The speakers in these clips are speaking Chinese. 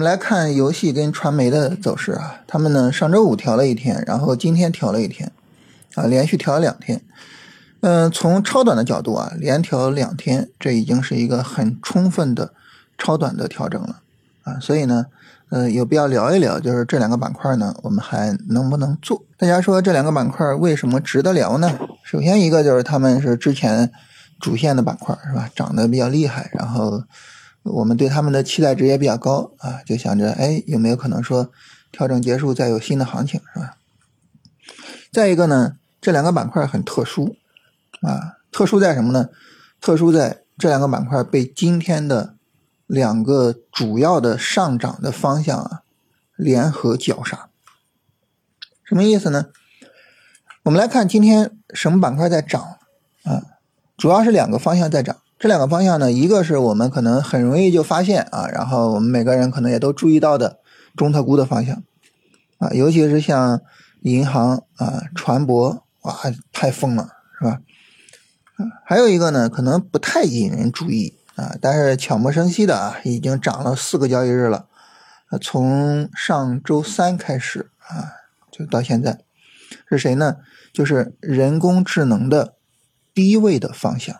我们来看游戏跟传媒的走势啊，他们呢上周五调了一天，然后今天调了一天，啊，连续调了两天。嗯，从超短的角度啊，连调两天，这已经是一个很充分的超短的调整了啊，所以呢，呃，有必要聊一聊，就是这两个板块呢，我们还能不能做？大家说这两个板块为什么值得聊呢？首先一个就是他们是之前主线的板块是吧，涨得比较厉害，然后我们对他们的期待值也比较高啊，就想着哎，有没有可能说调整结束再有新的行情是吧？再一个呢，这两个板块很特殊。啊，特殊在什么呢？特殊在这两个板块被今天的两个主要的上涨的方向啊联合绞杀。什么意思呢？我们来看今天什么板块在涨啊？主要是两个方向在涨。这两个方向呢，一个是我们可能很容易就发现啊，然后我们每个人可能也都注意到的中特估的方向啊，尤其是像银行啊、船舶，哇，太疯了，是吧？还有一个呢，可能不太引人注意啊，但是悄无声息的啊，已经涨了四个交易日了，从上周三开始啊，就到现在，是谁呢？就是人工智能的低位的方向。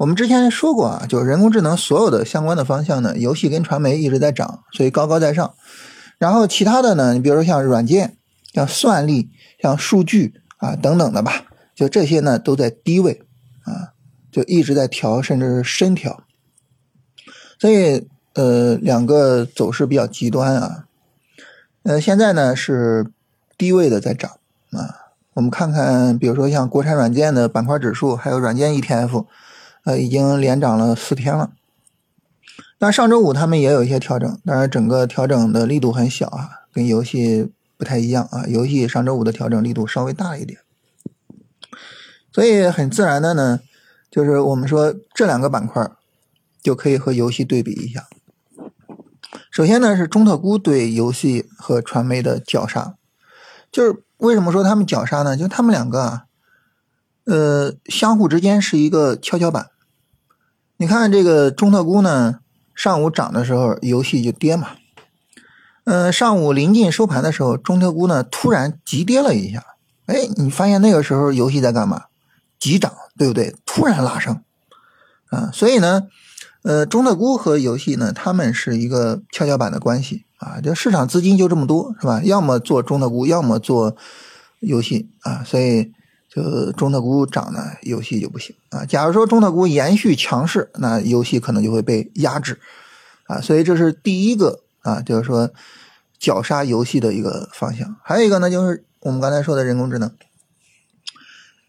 我们之前说过啊，就是人工智能所有的相关的方向呢，游戏跟传媒一直在涨，所以高高在上。然后其他的呢，你比如说像软件、像算力、像数据啊等等的吧，就这些呢都在低位。啊，就一直在调，甚至是深调，所以呃，两个走势比较极端啊。呃，现在呢是低位的在涨啊。我们看看，比如说像国产软件的板块指数，还有软件 ETF，呃，已经连涨了四天了。那上周五他们也有一些调整，当然整个调整的力度很小啊，跟游戏不太一样啊。游戏上周五的调整力度稍微大一点。所以很自然的呢，就是我们说这两个板块就可以和游戏对比一下。首先呢是中特估对游戏和传媒的绞杀，就是为什么说他们绞杀呢？就他们两个啊，呃，相互之间是一个跷跷板。你看这个中特估呢，上午涨的时候游戏就跌嘛，嗯，上午临近收盘的时候，中特估呢突然急跌了一下，哎，你发现那个时候游戏在干嘛？急涨，对不对？突然拉升，啊，所以呢，呃，中特估和游戏呢，他们是一个跷跷板的关系啊，就市场资金就这么多，是吧？要么做中特估，要么做游戏啊，所以就中特估涨呢，游戏就不行啊。假如说中特估延续强势，那游戏可能就会被压制啊，所以这是第一个啊，就是说绞杀游戏的一个方向。还有一个呢，就是我们刚才说的人工智能。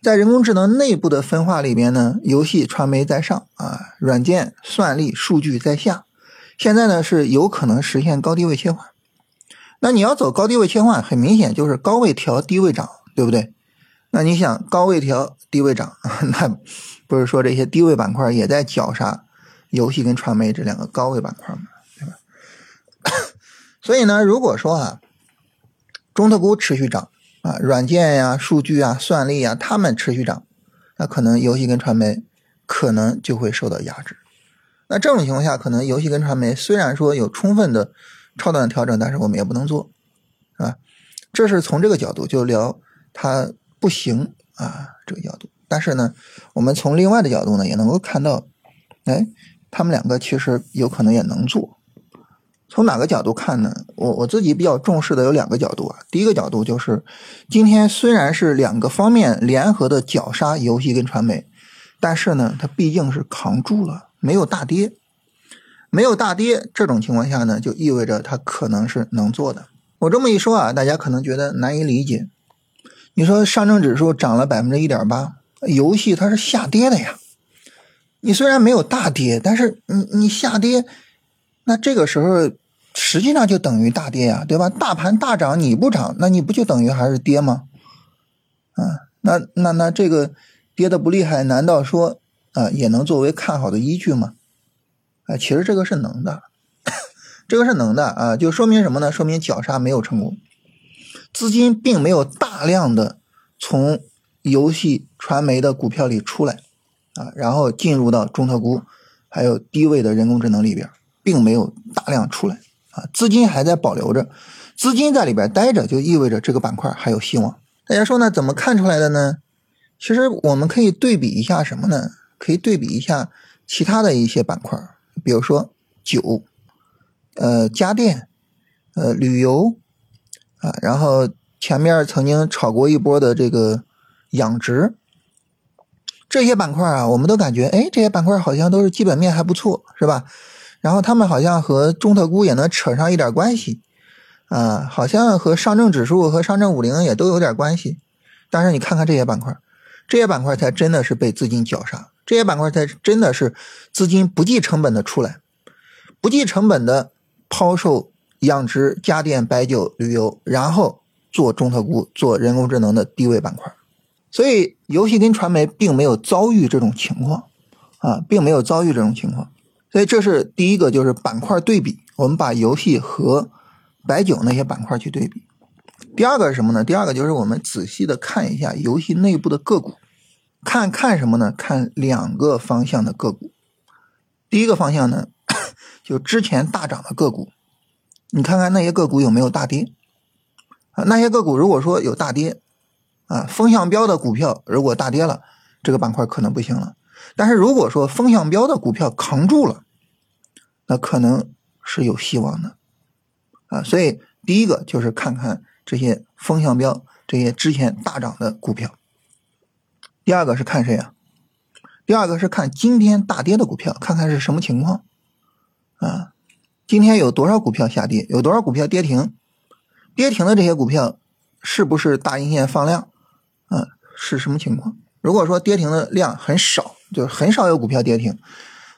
在人工智能内部的分化里边呢，游戏传媒在上啊，软件算力数据在下。现在呢是有可能实现高低位切换。那你要走高低位切换，很明显就是高位调低位涨，对不对？那你想高位调低位涨，那不是说这些低位板块也在绞杀游戏跟传媒这两个高位板块吗？对吧？所以呢，如果说啊，中特估持续涨。啊，软件呀、数据啊、算力啊，它们持续涨，那可能游戏跟传媒可能就会受到压制。那这种情况下，可能游戏跟传媒虽然说有充分的超短的调整，但是我们也不能做，啊？这是从这个角度就聊它不行啊这个角度。但是呢，我们从另外的角度呢，也能够看到，哎，他们两个其实有可能也能做。从哪个角度看呢？我我自己比较重视的有两个角度啊。第一个角度就是，今天虽然是两个方面联合的绞杀游戏跟传媒，但是呢，它毕竟是扛住了，没有大跌，没有大跌。这种情况下呢，就意味着它可能是能做的。我这么一说啊，大家可能觉得难以理解。你说上证指数涨了百分之一点八，游戏它是下跌的呀。你虽然没有大跌，但是你你下跌，那这个时候。实际上就等于大跌呀，对吧？大盘大涨你不涨，那你不就等于还是跌吗？啊，那那那这个跌的不厉害，难道说啊也能作为看好的依据吗？啊，其实这个是能的，这个是能的啊，就说明什么呢？说明绞杀没有成功，资金并没有大量的从游戏传媒的股票里出来啊，然后进入到中特估还有低位的人工智能里边，并没有大量出来。啊，资金还在保留着，资金在里边待着，就意味着这个板块还有希望。大家说呢？怎么看出来的呢？其实我们可以对比一下什么呢？可以对比一下其他的一些板块，比如说酒，呃，家电，呃，旅游，啊，然后前面曾经炒过一波的这个养殖。这些板块啊，我们都感觉，哎，这些板块好像都是基本面还不错，是吧？然后他们好像和中特估也能扯上一点关系，啊，好像和上证指数和上证五零也都有点关系。但是你看看这些板块，这些板块才真的是被资金绞杀，这些板块才真的是资金不计成本的出来，不计成本的抛售养殖、家电、白酒、旅游，然后做中特估、做人工智能的低位板块。所以，游戏跟传媒并没有遭遇这种情况，啊，并没有遭遇这种情况。所以，这是第一个，就是板块对比。我们把游戏和白酒那些板块去对比。第二个是什么呢？第二个就是我们仔细的看一下游戏内部的个股，看看什么呢？看两个方向的个股。第一个方向呢，就之前大涨的个股，你看看那些个股有没有大跌？啊，那些个股如果说有大跌。啊，风向标的股票如果大跌了，这个板块可能不行了。但是如果说风向标的股票扛住了，那可能是有希望的。啊，所以第一个就是看看这些风向标、这些之前大涨的股票。第二个是看谁啊？第二个是看今天大跌的股票，看看是什么情况。啊，今天有多少股票下跌？有多少股票跌停？跌停的这些股票是不是大阴线放量？嗯，是什么情况？如果说跌停的量很少，就是很少有股票跌停，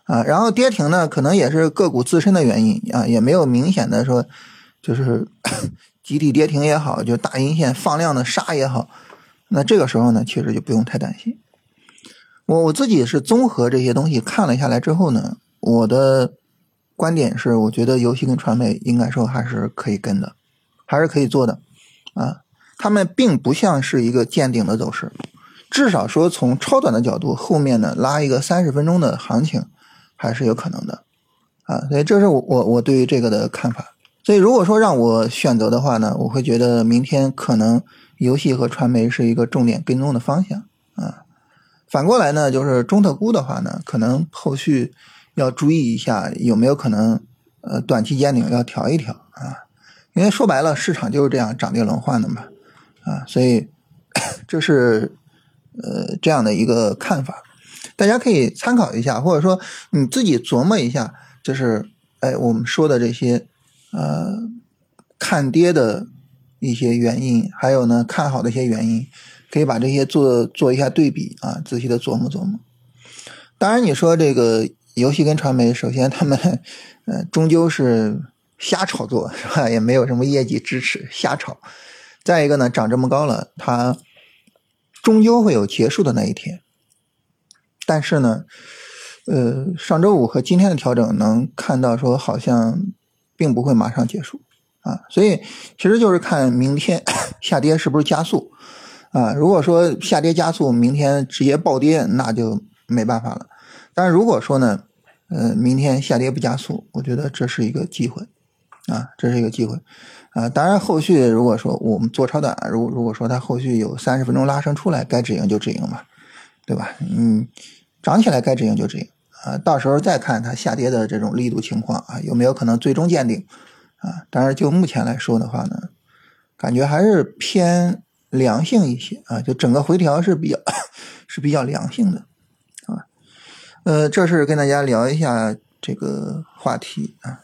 啊，然后跌停呢，可能也是个股自身的原因啊，也没有明显的说，就是 集体跌停也好，就大阴线放量的杀也好，那这个时候呢，其实就不用太担心。我我自己是综合这些东西看了下来之后呢，我的观点是，我觉得游戏跟传媒应该说还是可以跟的，还是可以做的，啊。他们并不像是一个见顶的走势，至少说从超短的角度，后面呢拉一个三十分钟的行情还是有可能的，啊，所以这是我我我对于这个的看法。所以如果说让我选择的话呢，我会觉得明天可能游戏和传媒是一个重点跟踪的方向啊。反过来呢，就是中特估的话呢，可能后续要注意一下有没有可能呃短期见顶要调一调啊，因为说白了市场就是这样涨跌轮换的嘛。啊，所以这是呃这样的一个看法，大家可以参考一下，或者说你自己琢磨一下，就是哎我们说的这些呃看跌的一些原因，还有呢看好的一些原因，可以把这些做做一下对比啊，仔细的琢磨琢磨。当然你说这个游戏跟传媒，首先他们 呃终究是瞎炒作 是吧？也没有什么业绩支持，瞎炒。再一个呢，涨这么高了，它终究会有结束的那一天。但是呢，呃，上周五和今天的调整能看到说，好像并不会马上结束啊。所以其实就是看明天 下跌是不是加速啊。如果说下跌加速，明天直接暴跌，那就没办法了。但是如果说呢，呃，明天下跌不加速，我觉得这是一个机会啊，这是一个机会。啊，当然，后续如果说我们做超短，如如果说它后续有三十分钟拉升出来，该止盈就止盈嘛，对吧？嗯，涨起来该止盈就止盈啊，到时候再看它下跌的这种力度情况啊，有没有可能最终见顶啊？当然，就目前来说的话呢，感觉还是偏良性一些啊，就整个回调是比较是比较良性的啊。呃，这是跟大家聊一下这个话题啊。